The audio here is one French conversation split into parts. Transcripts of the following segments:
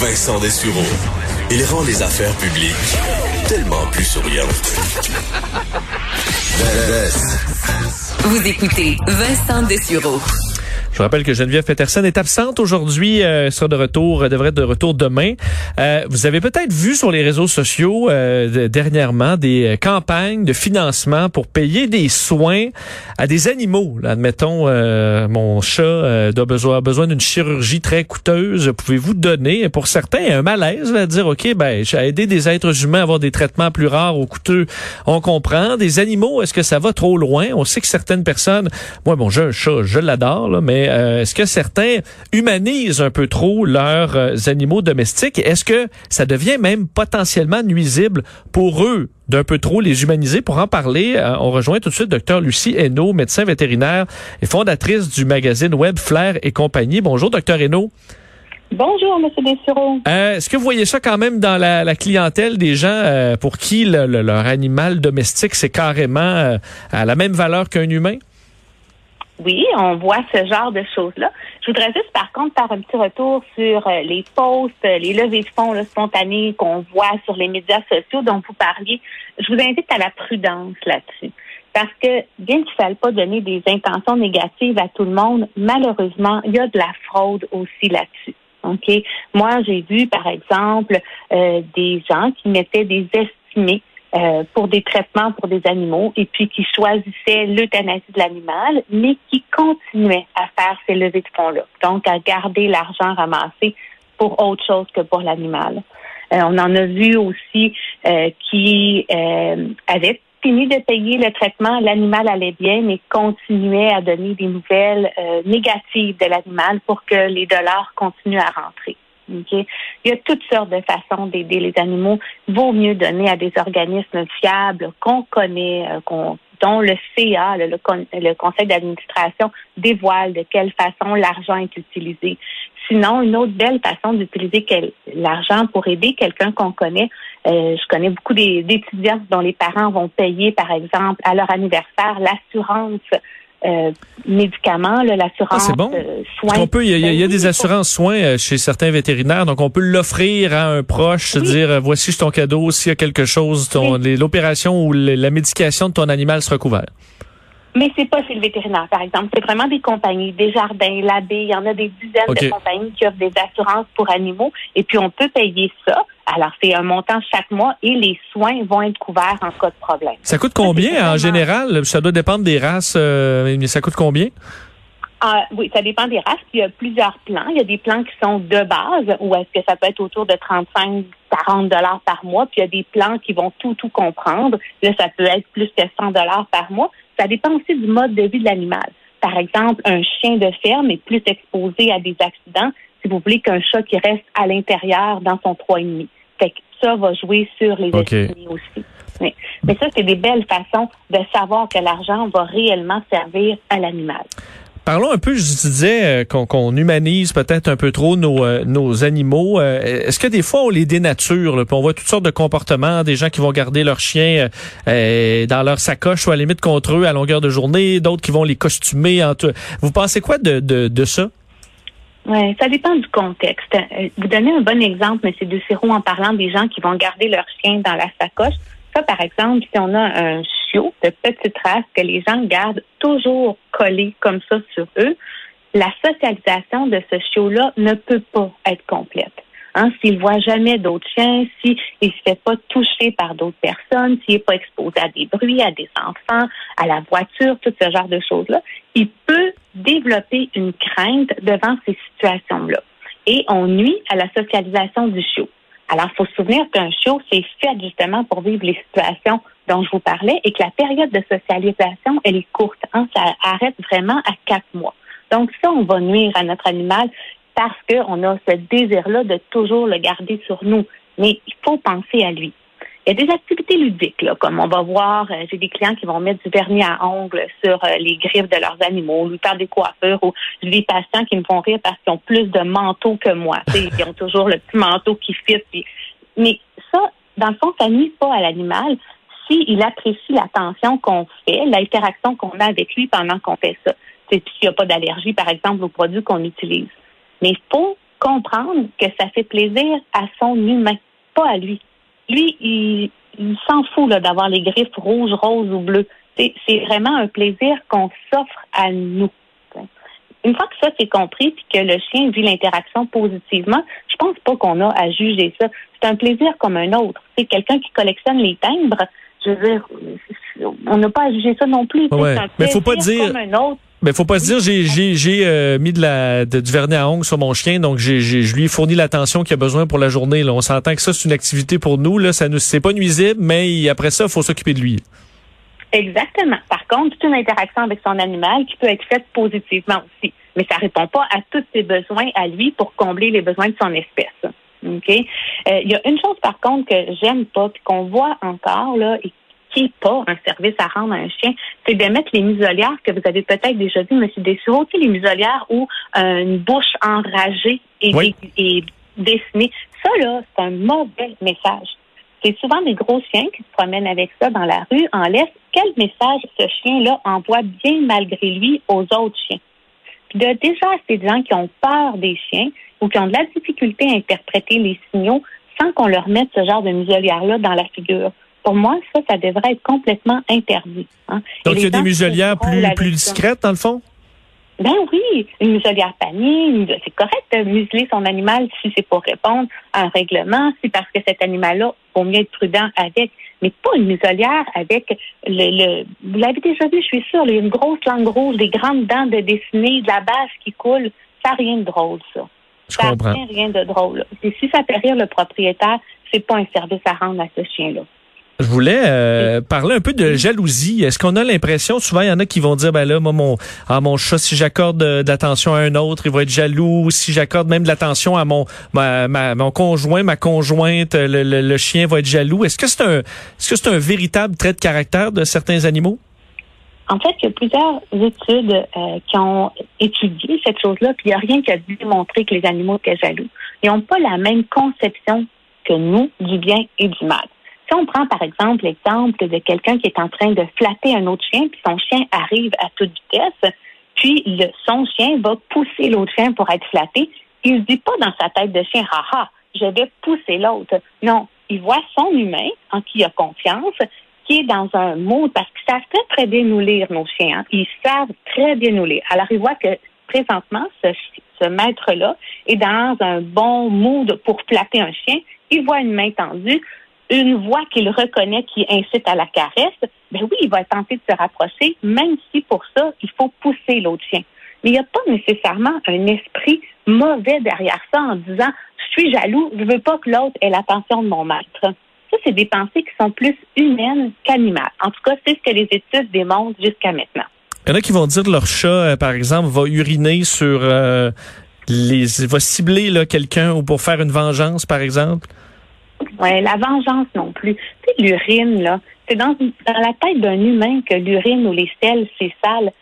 Vincent Dessureau. Il rend les affaires publiques tellement plus souriantes. Vous écoutez Vincent Dessureau. Je rappelle que Geneviève Peterson est absente aujourd'hui, euh, sera de retour, euh, devrait être de retour demain. Euh, vous avez peut-être vu sur les réseaux sociaux euh, dernièrement des euh, campagnes de financement pour payer des soins à des animaux. Là, admettons, mon chat a besoin d'une chirurgie très coûteuse. Pouvez-vous donner, pour certains, un malaise, va dire, OK, ben, j'ai aidé des êtres humains à avoir des traitements plus rares ou coûteux? On comprend. Des animaux, est-ce que ça va trop loin? On sait que certaines personnes, moi, bon, j'ai un chat, je l'adore, mais euh, est-ce que certains humanisent un peu trop leurs euh, animaux domestiques? Est-ce que ça devient même potentiellement nuisible pour eux d'un peu trop les humaniser? Pour en parler, euh, on rejoint tout de suite Dr Lucie Hainaut, médecin vétérinaire et fondatrice du magazine Web Flair et compagnie. Bonjour, Dr Hainaut. Bonjour, M. Dessureau. Est-ce que vous voyez ça quand même dans la, clientèle des gens pour qui leur animal domestique, c'est carrément à la même valeur qu'un humain? Oui, on voit ce genre de choses-là. Je voudrais juste, par contre, faire un petit retour sur euh, les posts, euh, les levées de fonds là, spontanées qu'on voit sur les médias sociaux dont vous parliez. Je vous invite à la prudence là-dessus. Parce que, bien qu'il ne faille pas donner des intentions négatives à tout le monde, malheureusement, il y a de la fraude aussi là-dessus. OK? Moi, j'ai vu, par exemple, euh, des gens qui mettaient des estimés euh, pour des traitements pour des animaux et puis qui choisissaient l'euthanasie de l'animal, mais qui continuaient à faire ces levées de fonds-là. Donc, à garder l'argent ramassé pour autre chose que pour l'animal. Euh, on en a vu aussi euh, qui avaient fini de payer le traitement, l'animal allait bien, mais continuait à donner des nouvelles négatives de l'animal pour que les dollars continuent à rentrer. Il y a toutes sortes de façons d'aider les animaux. Vaut mieux donner à des organismes fiables qu'on connaît, euh, dont le CA, le, le conseil d'administration, dévoile de quelle façon l'argent est utilisé. Sinon, une autre belle façon d'utiliser l'argent pour aider quelqu'un qu'on connaît, euh, je connais beaucoup d'étudiants dont les parents vont payer, par exemple, à leur anniversaire, l'assurance euh, médicaments, l'assurance ah, bon. Euh, soins. peut, il y, a, des assurances soins euh, chez certains vétérinaires, donc on peut l'offrir à un proche, dire voici ton cadeau, s'il y a quelque chose, l'opération ou la médication de ton animal sera couverte. Mais c'est pas chez le vétérinaire, par exemple. C'est vraiment des compagnies, des jardins, l'abbé. Il y en a des dizaines de compagnies qui offrent des assurances pour animaux. Et puis, on peut payer ça. Alors, c'est un montant chaque mois et les soins vont être couverts en cas de problème. Ça coûte combien en général? Ça doit dépendre des races, euh, mais ça coûte combien? Ah, oui, ça dépend des races. Il y a plusieurs plans. Il y a des plans qui sont de base, ou est-ce que ça peut être autour de 35, 40 dollars par mois. Puis il y a des plans qui vont tout, tout comprendre. Là, ça peut être plus que 100 dollars par mois. Ça dépend aussi du mode de vie de l'animal. Par exemple, un chien de ferme est plus exposé à des accidents, si vous voulez, qu'un chat qui reste à l'intérieur dans son 3,5. Fait que ça va jouer sur les okay. aussi. Mais, mais ça, c'est des belles façons de savoir que l'argent va réellement servir à l'animal. Parlons un peu, je disais, euh, qu'on humanise peut-être un peu trop nos, euh, nos animaux. Euh, est-ce que des fois on les dénature? Là, on voit toutes sortes de comportements, des gens qui vont garder leurs chiens dans leur sacoche ou à la limite contre eux à longueur de journée, d'autres qui vont les costumer. En Vous pensez quoi de, de, de ça? Oui, ça dépend du contexte. Vous donnez un bon exemple, M. Ducero, en parlant des gens qui vont garder leurs chiens dans la sacoche. Par exemple, si on a un chiot de petites races que les gens gardent toujours collés comme ça sur eux, la socialisation de ce chiot-là ne peut pas être complète. Hein, s'il voit jamais d'autres chiens, s'il ne se fait pas toucher par d'autres personnes, s'il n'est pas exposé à des bruits, à des enfants, à la voiture, tout ce genre de choses-là, il peut développer une crainte devant ces situations-là. Et on nuit à la socialisation du chiot. Alors, il faut se souvenir qu'un chiot, c'est fait justement pour vivre les situations dont je vous parlais et que la période de socialisation, elle est courte. Hein? Ça arrête vraiment à quatre mois. Donc, ça, on va nuire à notre animal parce qu'on a ce désir-là de toujours le garder sur nous. Mais il faut penser à lui. Il y a des activités ludiques, là, comme on va voir, euh, j'ai des clients qui vont mettre du vernis à ongles sur euh, les griffes de leurs animaux, lui faire des coiffures, ou j'ai des patients qui me font rire parce qu'ils ont plus de manteaux que moi. ils ont toujours le petit manteau qui fit. Mais ça, dans le fond, ça nuit pas à l'animal s'il apprécie l'attention qu'on fait, l'interaction qu'on a avec lui pendant qu'on fait ça. S'il n'y a pas d'allergie, par exemple, aux produits qu'on utilise. Mais il faut comprendre que ça fait plaisir à son humain, pas à lui lui, il, s'en fout d'avoir les griffes rouges, roses ou bleues. C'est vraiment un plaisir qu'on s'offre à nous. Une fois que ça c'est compris puis que le chien vit l'interaction positivement, je pense pas qu'on a à juger ça. C'est un plaisir comme un autre. C'est quelqu'un qui collectionne les timbres. Je veux dire, on n'a pas à juger ça non plus. Ouais. Mais faut pas dire. Comme un autre. Mais faut pas se dire j'ai euh, mis de la de, du vernis à ongles sur mon chien donc j'ai je lui ai fourni l'attention qu'il a besoin pour la journée là. On s'entend que ça c'est une activité pour nous là, ça nous c'est pas nuisible mais après ça il faut s'occuper de lui. Exactement. Par contre, c'est une interaction avec son animal qui peut être faite positivement aussi, mais ça répond pas à tous ses besoins à lui pour combler les besoins de son espèce. Euh, il y a une chose par contre que j'aime pas qu'on voit encore là qui pas un service à rendre à un chien, c'est de mettre les muselières que vous avez peut-être déjà vu, M. Dessureau, tu sais, les muselières où euh, une bouche enragée est, dessinée. Ça, là, c'est un mauvais message. C'est souvent des gros chiens qui se promènent avec ça dans la rue en laisse. Quel message ce chien-là envoie bien malgré lui aux autres chiens? Puis de déjà, c'est des gens qui ont peur des chiens ou qui ont de la difficulté à interpréter les signaux sans qu'on leur mette ce genre de muselière-là dans la figure pour moi, ça, ça devrait être complètement interdit. Hein. Donc, il y a des muselières plus, plus discrètes, dans le fond? Ben oui, une muselière panier, c'est correct de museler son animal si c'est pour répondre à un règlement, si parce que cet animal-là, vaut mieux être prudent avec, mais pas une muselière avec le, vous l'avez déjà vu, je suis sûre, il y a une grosse langue rouge, des grandes dents de dessinées, de la base qui coule, ça n'a rien de drôle, ça. Je ça n'a rien, de drôle. Et si ça fait rire le propriétaire, c'est pas un service à rendre à ce chien-là. Je voulais euh, parler un peu de jalousie. Est-ce qu'on a l'impression, souvent, il y en a qui vont dire, ben là, moi, mon, à mon chat, si j'accorde de, l'attention à un autre, il va être jaloux. Si j'accorde même de l'attention à mon, ma, mon conjoint, ma conjointe, le, le, chien va être jaloux. Est-ce que c'est un, est-ce que c'est un véritable trait de caractère de certains animaux? En fait, il y a plusieurs études euh, qui ont étudié cette chose-là, puis il n'y a rien qui a démontré que les animaux étaient jaloux. Ils n'ont pas la même conception que nous du bien et du mal. Si on prend par exemple l'exemple de quelqu'un qui est en train de flatter un autre chien, puis son chien arrive à toute vitesse, puis son chien va pousser l'autre chien pour être flatté, il ne dit pas dans sa tête de chien, haha, je vais pousser l'autre. Non, il voit son humain en qui il a confiance, qui est dans un mood, parce qu'ils savent très, très bien nous lire, nos chiens. Hein. Ils savent très bien nous lire. Alors, il voit que présentement, ce, ce maître-là est dans un bon mood pour flatter un chien. Il voit une main tendue une voix qu'il reconnaît qui incite à la caresse, ben oui, il va tenter de se rapprocher, même si pour ça, il faut pousser l'autre chien. Mais il n'y a pas nécessairement un esprit mauvais derrière ça en disant je suis jaloux, je veux pas que l'autre ait l'attention de mon maître. Ça, c'est des pensées qui sont plus humaines qu'animales. En tout cas, c'est ce que les études démontrent jusqu'à maintenant. Il y en a qui vont dire que leur chat, euh, par exemple, va uriner sur euh, les. va cibler quelqu'un ou pour faire une vengeance, par exemple. Ouais, la vengeance non plus. Tu sais, l'urine, là, c'est dans, dans la tête d'un humain que l'urine ou les selles, c'est sale.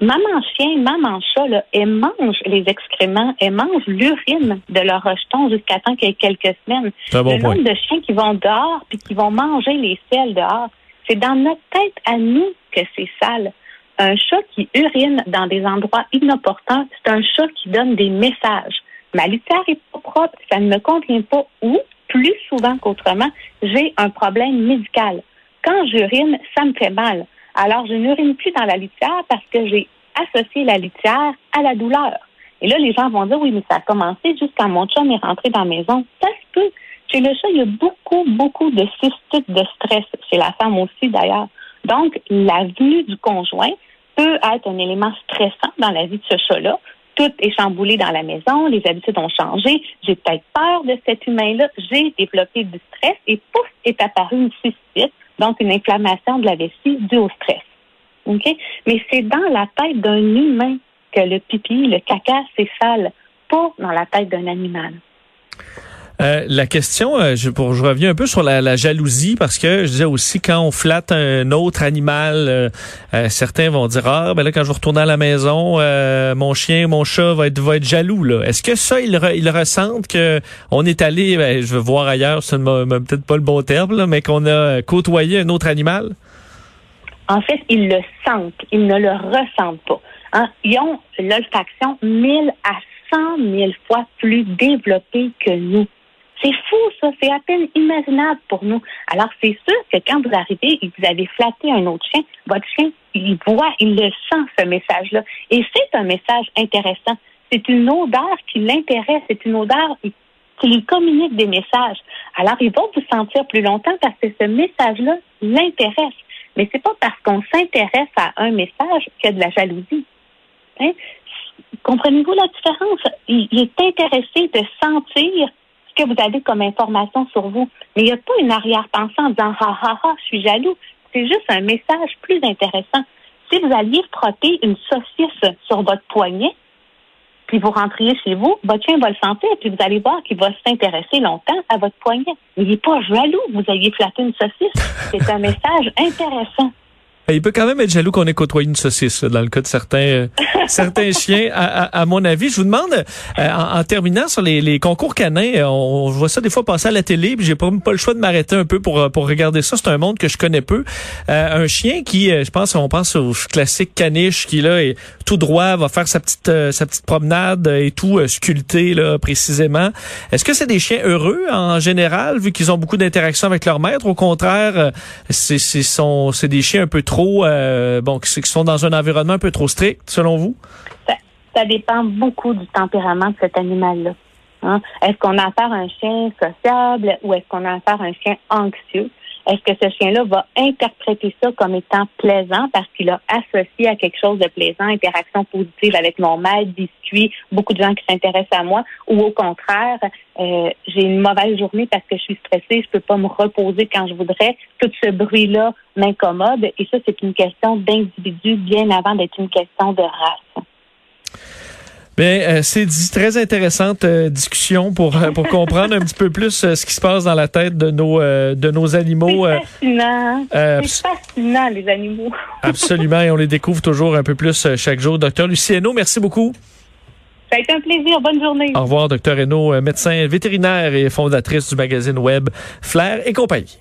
Maman chien, maman chat, là, elles mangent les excréments, elles mangent l'urine de leur rejeton jusqu'à temps qu'il y ait quelques semaines. Bon le nombre de chiens qui vont dehors puis qui vont manger les selles dehors, c'est dans notre tête à nous que c'est sale. Un chat qui urine dans des endroits inopportuns, c'est un chat qui donne des messages. Ma litière est pas propre, ça ne me convient pas où, plus souvent qu'autrement, j'ai un problème médical. Quand j'urine, ça me fait mal. Alors, je n'urine plus dans la litière parce que j'ai associé la litière à la douleur. Et là, les gens vont dire, oui, mais ça a commencé juste quand mon chum est rentré dans la maison. Ça se peut. Chez le chat, il y a beaucoup, beaucoup de cystite de stress. Chez la femme aussi, d'ailleurs. Donc, la venue du conjoint peut être un élément stressant dans la vie de ce chat-là tout est chamboulé dans la maison, les habitudes ont changé, j'ai peut-être peur de cet humain-là, j'ai développé du stress et pouf, est apparu une cystite, donc une inflammation de la vessie due au stress. OK? Mais c'est dans la tête d'un humain que le pipi, le caca, c'est sale, pas dans la tête d'un animal. Euh, la question, euh, je, pour, je reviens un peu sur la, jalousie parce que je disais aussi quand on flatte un autre animal, euh, certains vont dire ah ben là quand je retourne à la maison, mon chien, mon chat va être va être jaloux là. Est-ce que ça ils, ils ressentent que on est allé, ben, je veux voir ailleurs, c'est peut-être pas le bon terme mais qu'on a côtoyé un autre animal? En fait, ils le sentent, ils ne le ressentent pas. Hein? Ils ont l'olfaction mille à cent mille fois plus développée que nous. C'est fou, ça. C'est à peine imaginable pour nous. Alors, c'est sûr que quand vous arrivez et que vous avez flatté un autre chien, votre chien, il voit, il le sent, ce message-là. Et c'est un message intéressant. C'est une odeur qui l'intéresse. C'est une odeur qui lui communique des messages. Alors, il va vous sentir plus longtemps parce que ce message-là l'intéresse. Mais c'est pas parce qu'on s'intéresse à un message qu'il y a de la jalousie. Hein? Comprenez-vous la différence? Il, est intéressé de sentir que vous avez comme information sur vous. Mais il n'y a pas une arrière-pensée en disant ha ha ha, je suis jaloux. C'est juste un message plus intéressant. Si vous alliez frotter une saucisse sur votre poignet, puis vous rentriez chez vous, votre chien va le sentir, puis vous allez voir qu'il va s'intéresser longtemps à votre poignet. Il n'est pas jaloux vous ayez flatté une saucisse. C'est un message intéressant. Il peut quand même être jaloux qu'on ait côtoyé une saucisse dans le cas de certains euh, certains chiens, à, mon avis. Je vous demande, euh, en, terminant sur les, concours canins, euh, on, voit ça des fois passer à la télé, puis j'ai pas, pas le choix de m'arrêter un peu pour pour regarder ça. C'est un monde que je connais peu. un chien qui, je pense, on pense au classique caniche qui là est tout droit, va faire sa petite sa petite promenade et tout sculpté là précisément. Est-ce que c'est des chiens heureux en général, vu qu'ils ont beaucoup d'interactions avec leur maître? Au contraire, c'est c'est des chiens un peu trop euh, bon, qui, sont dans un environnement un peu trop strict, selon vous? Ça, dépend beaucoup du tempérament de cet animal-là. Hein. Est-ce qu'on a affaire à un chien sociable ou est-ce qu'on a affaire à un chien anxieux? Est-ce que ce chien-là va interpréter ça comme étant plaisant parce qu'il a associé à quelque chose de plaisant, interaction positive avec mon maître, biscuit, beaucoup de gens qui s'intéressent à moi, ou au contraire, euh, j'ai une mauvaise journée parce que je suis stressée, je peux pas me reposer quand je voudrais. Tout ce bruit-là m'incommode et ça, c'est une question d'individu bien avant d'être une question de race. Bien, euh, c'est très intéressante euh, discussion pour euh, pour comprendre un petit peu plus ce qui se passe dans la tête de nos de nos animaux. C'est fascinant. c'est fascinant les animaux. absolument, et on les découvre toujours un peu plus chaque jour. Docteur Lucieno, merci beaucoup. Ça a été un plaisir. Bonne journée. Au revoir, docteur Hainaut, médecin vétérinaire et fondatrice du magazine web Flair et compagnie.